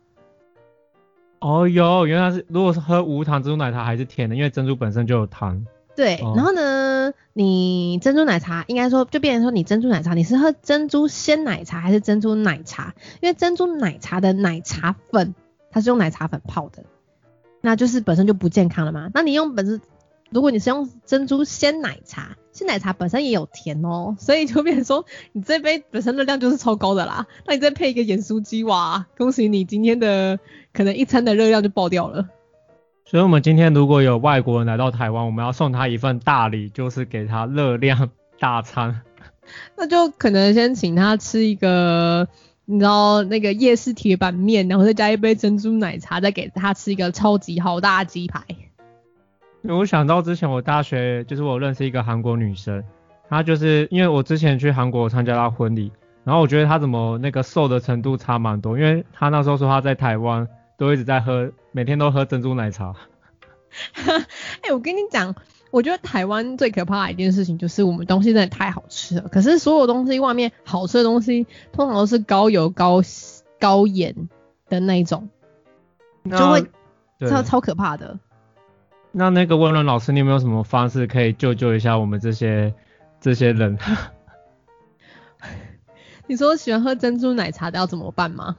Speaker 2: 哦哟，原来是，如果是喝无糖珍珠奶茶还是甜的，因为珍珠本身就有糖。
Speaker 1: 对，然后呢，你珍珠奶茶应该说就变成说你珍珠奶茶，你是喝珍珠鲜奶茶还是珍珠奶茶？因为珍珠奶茶的奶茶粉它是用奶茶粉泡的，那就是本身就不健康了嘛。那你用本身，如果你是用珍珠鲜奶茶，鲜奶茶本身也有甜哦，所以就变成说你这杯本身热量就是超高的啦。那你再配一个盐酥鸡，哇，恭喜你今天的可能一餐的热量就爆掉了。
Speaker 2: 所以，我们今天如果有外国人来到台湾，我们要送他一份大礼，就是给他热量大餐。
Speaker 1: 那就可能先请他吃一个，你知道那个夜市铁板面，然后再加一杯珍珠奶茶，再给他吃一个超级好大鸡排。
Speaker 2: 我想到之前我大学就是我认识一个韩国女生，她就是因为我之前去韩国参加她婚礼，然后我觉得她怎么那个瘦的程度差蛮多，因为她那时候说她在台湾。都一直在喝，每天都喝珍珠奶茶。
Speaker 1: 哎，我跟你讲，我觉得台湾最可怕的一件事情就是我们东西真的太好吃了。可是所有东西外面好吃的东西，通常都是高油、高高盐的那一种，就会超超可怕的。
Speaker 2: 那那个温伦老师，你有没有什么方式可以救救一下我们这些这些人？
Speaker 1: 你说喜欢喝珍珠奶茶的要怎么办吗？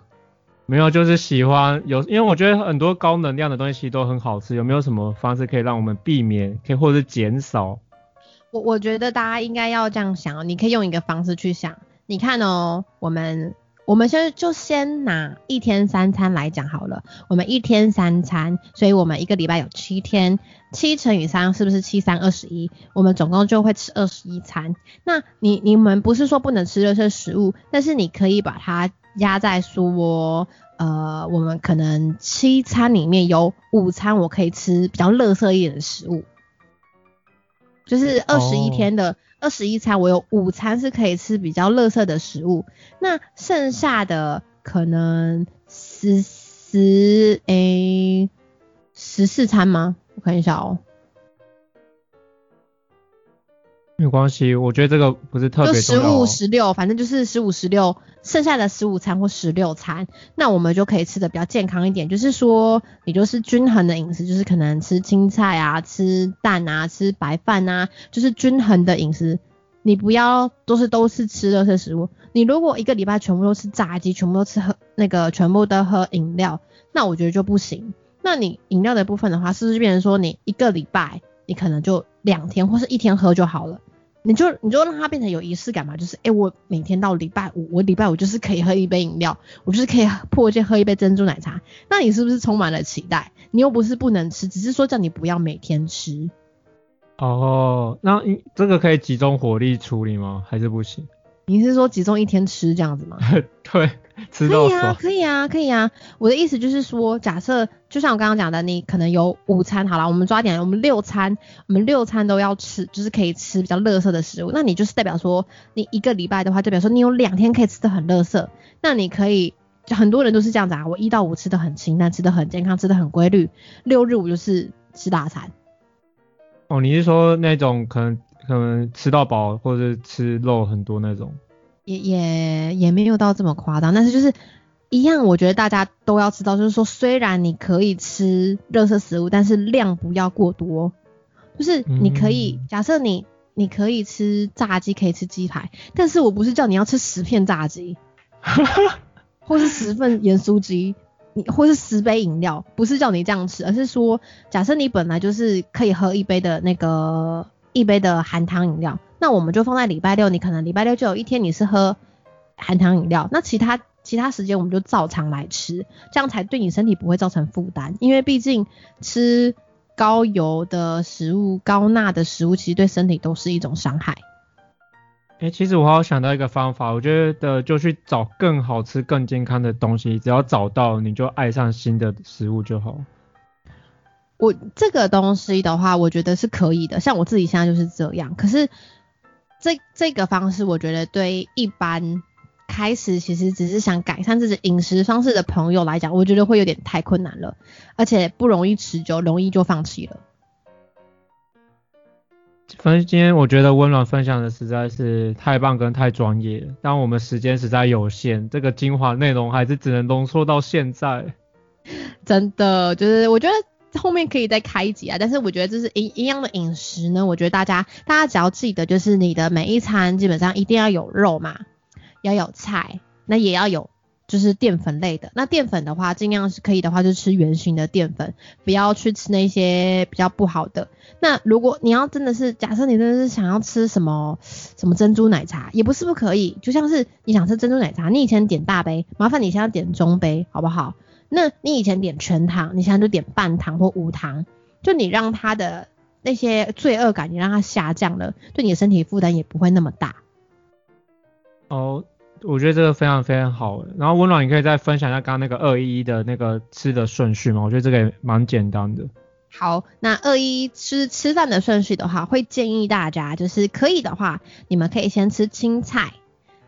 Speaker 2: 没有，就是喜欢有，因为我觉得很多高能量的东西其实都很好吃。有没有什么方式可以让我们避免，可以或者减少？
Speaker 1: 我我觉得大家应该要这样想，你可以用一个方式去想。你看哦，我们我们现在就先拿一天三餐来讲好了。我们一天三餐，所以我们一个礼拜有七天，七乘以三是不是七三二十一？我们总共就会吃二十一餐。那你你们不是说不能吃热色食物，但是你可以把它。压在说，呃，我们可能七餐里面有午餐我可以吃比较乐色一点的食物，就是二十一天的二十一餐，我有午餐是可以吃比较乐色的食物，那剩下的可能十十诶十四餐吗？我看一下哦。
Speaker 2: 没有关系，我觉得这个不是特别
Speaker 1: 重要。就十五、十六，反正就是十五、十六，剩下的十五餐或十六餐，那我们就可以吃的比较健康一点。就是说，你就是均衡的饮食，就是可能吃青菜啊，吃蛋啊，吃白饭啊，就是均衡的饮食。你不要都是都是吃热色食物。你如果一个礼拜全部都吃炸鸡，全部都吃喝那个，全部都喝饮料，那我觉得就不行。那你饮料的部分的话，是不是变成说你一个礼拜你可能就两天或是一天喝就好了？你就你就让它变成有仪式感嘛，就是哎，我每天到礼拜五，我礼拜五就是可以喝一杯饮料，我就是可以破戒喝一杯珍珠奶茶。那你是不是充满了期待？你又不是不能吃，只是说叫你不要每天吃。
Speaker 2: 哦，那这个可以集中火力处理吗？还是不行？
Speaker 1: 你是说集中一天吃这样子吗？
Speaker 2: 对，吃
Speaker 1: 可以啊，可以啊，可以啊。我的意思就是说，假设就像我刚刚讲的，你可能有午餐，好了，我们抓点，我们六餐，我们六餐都要吃，就是可以吃比较乐色的食物。那你就是代表说，你一个礼拜的话，代表说你有两天可以吃的很乐色。那你可以，就很多人都是这样子啊，我一到五吃的很清淡，吃的很健康，吃的很规律，六日我就是吃大餐。
Speaker 2: 哦，你是说那种可能？可能吃到饱或者吃肉很多那种，
Speaker 1: 也也也没有到这么夸张，但是就是一样，我觉得大家都要知道，就是说虽然你可以吃热色食物，但是量不要过多。就是你可以假设你你可以吃炸鸡，可以吃鸡排，但是我不是叫你要吃十片炸鸡，或是十份盐酥鸡，你或是十杯饮料，不是叫你这样吃，而是说假设你本来就是可以喝一杯的那个。一杯的含糖饮料，那我们就放在礼拜六，你可能礼拜六就有一天你是喝含糖饮料，那其他其他时间我们就照常来吃，这样才对你身体不会造成负担，因为毕竟吃高油的食物、高钠的食物，其实对身体都是一种伤害。
Speaker 2: 哎，其实我好想到一个方法，我觉得就去找更好吃、更健康的东西，只要找到你就爱上新的食物就好。
Speaker 1: 我这个东西的话，我觉得是可以的。像我自己现在就是这样。可是这这个方式，我觉得对一般开始其实只是想改善自己饮食方式的朋友来讲，我觉得会有点太困难了，而且不容易持久，容易就放弃了。
Speaker 2: 分今天我觉得温暖分享的实在是太棒跟太专业，但我们时间实在有限，这个精华内容还是只能浓缩到现在。
Speaker 1: 真的，就是我觉得。后面可以再开一集啊，但是我觉得这是一一样的饮食呢。我觉得大家大家只要记得，就是你的每一餐基本上一定要有肉嘛，要有菜，那也要有就是淀粉类的。那淀粉的话，尽量是可以的话就吃圆形的淀粉，不要去吃那些比较不好的。那如果你要真的是假设你真的是想要吃什么什么珍珠奶茶，也不是不可以。就像是你想吃珍珠奶茶，你以前点大杯，麻烦你现在点中杯，好不好？那你以前点全糖，你现在就点半糖或无糖，就你让它的那些罪恶感，你让它下降了，对你的身体负担也不会那么大。
Speaker 2: 哦，我觉得这个非常非常好。然后温暖，你可以再分享一下刚刚那个二一一的那个吃的顺序吗？我觉得这个也蛮简单的。
Speaker 1: 好，那二一吃吃饭的顺序的话，会建议大家就是可以的话，你们可以先吃青菜。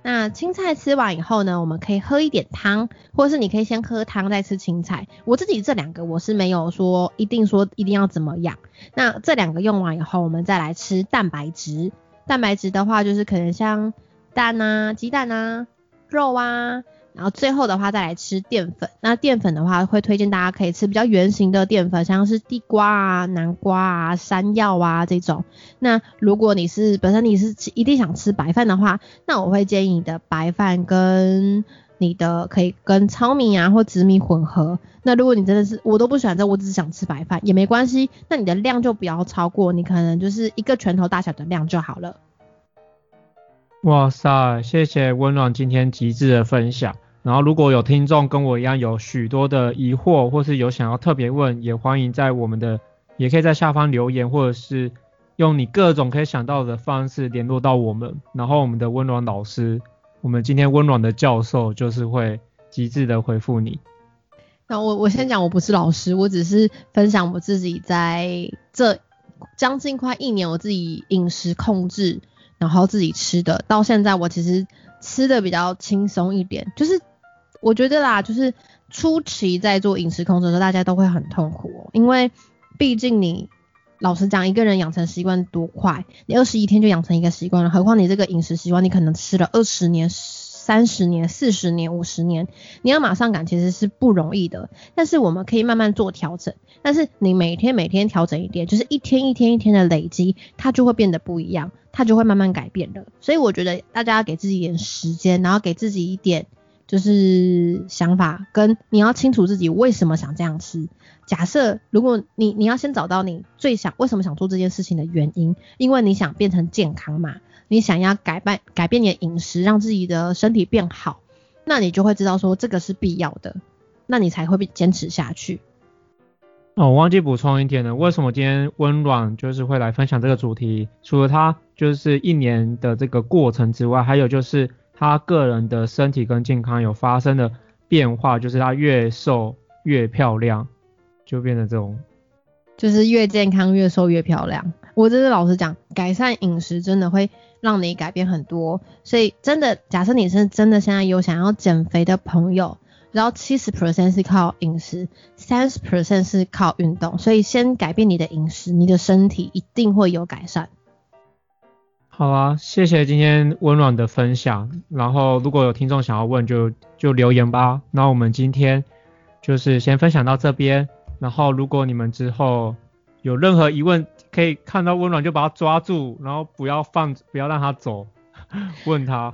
Speaker 1: 那青菜吃完以后呢，我们可以喝一点汤，或者是你可以先喝汤再吃青菜。我自己这两个我是没有说一定说一定要怎么样。那这两个用完以后，我们再来吃蛋白质。蛋白质的话，就是可能像蛋啊、鸡蛋啊、肉啊。然后最后的话再来吃淀粉，那淀粉的话会推荐大家可以吃比较圆形的淀粉，像是地瓜啊、南瓜啊、山药啊这种。那如果你是本身你是一定想吃白饭的话，那我会建议你的白饭跟你的可以跟糙米啊或紫米混合。那如果你真的是我都不喜欢这，我只是想吃白饭也没关系，那你的量就不要超过，你可能就是一个拳头大小的量就好了。
Speaker 2: 哇塞，谢谢温暖今天极致的分享。然后如果有听众跟我一样有许多的疑惑，或是有想要特别问，也欢迎在我们的，也可以在下方留言，或者是用你各种可以想到的方式联络到我们。然后我们的温暖老师，我们今天温暖的教授就是会极致的回复你。
Speaker 1: 那我我先讲，我不是老师，我只是分享我自己在这将近快一年我自己饮食控制。然后自己吃的，到现在我其实吃的比较轻松一点，就是我觉得啦，就是初期在做饮食控制的时候，大家都会很痛苦哦，因为毕竟你老实讲，一个人养成习惯多快，你二十一天就养成一个习惯了，何况你这个饮食习惯，你可能吃了二十年。三十年、四十年、五十年，你要马上改其实是不容易的。但是我们可以慢慢做调整。但是你每天每天调整一点，就是一天一天一天的累积，它就会变得不一样，它就会慢慢改变的。所以我觉得大家要给自己一点时间，然后给自己一点就是想法，跟你要清楚自己为什么想这样吃。假设如果你你要先找到你最想为什么想做这件事情的原因，因为你想变成健康嘛。你想要改变改变你的饮食，让自己的身体变好，那你就会知道说这个是必要的，那你才会坚持下去。
Speaker 2: 哦，我忘记补充一点了，为什么今天温暖就是会来分享这个主题？除了他就是一年的这个过程之外，还有就是他个人的身体跟健康有发生的变化，就是他越瘦越漂亮，就变得这种，
Speaker 1: 就是越健康越瘦越漂亮。我真的老实讲，改善饮食真的会。让你改变很多，所以真的，假设你是真的现在有想要减肥的朋友，然后七十 percent 是靠饮食，三十 percent 是靠运动，所以先改变你的饮食，你的身体一定会有改善。
Speaker 2: 好啊，谢谢今天温暖的分享。然后如果有听众想要问，就就留言吧。那我们今天就是先分享到这边。然后如果你们之后有任何疑问，可以看到温暖就把它抓住，然后不要放，不要让它走。问他。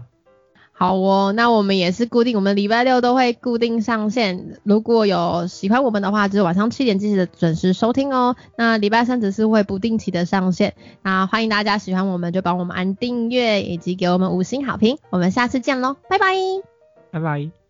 Speaker 1: 好哦，那我们也是固定，我们礼拜六都会固定上线。如果有喜欢我们的话，就是晚上七点记得准时收听哦。那礼拜三只是会不定期的上线。那欢迎大家喜欢我们就帮我们按订阅，以及给我们五星好评。我们下次见喽，拜拜。
Speaker 2: 拜拜。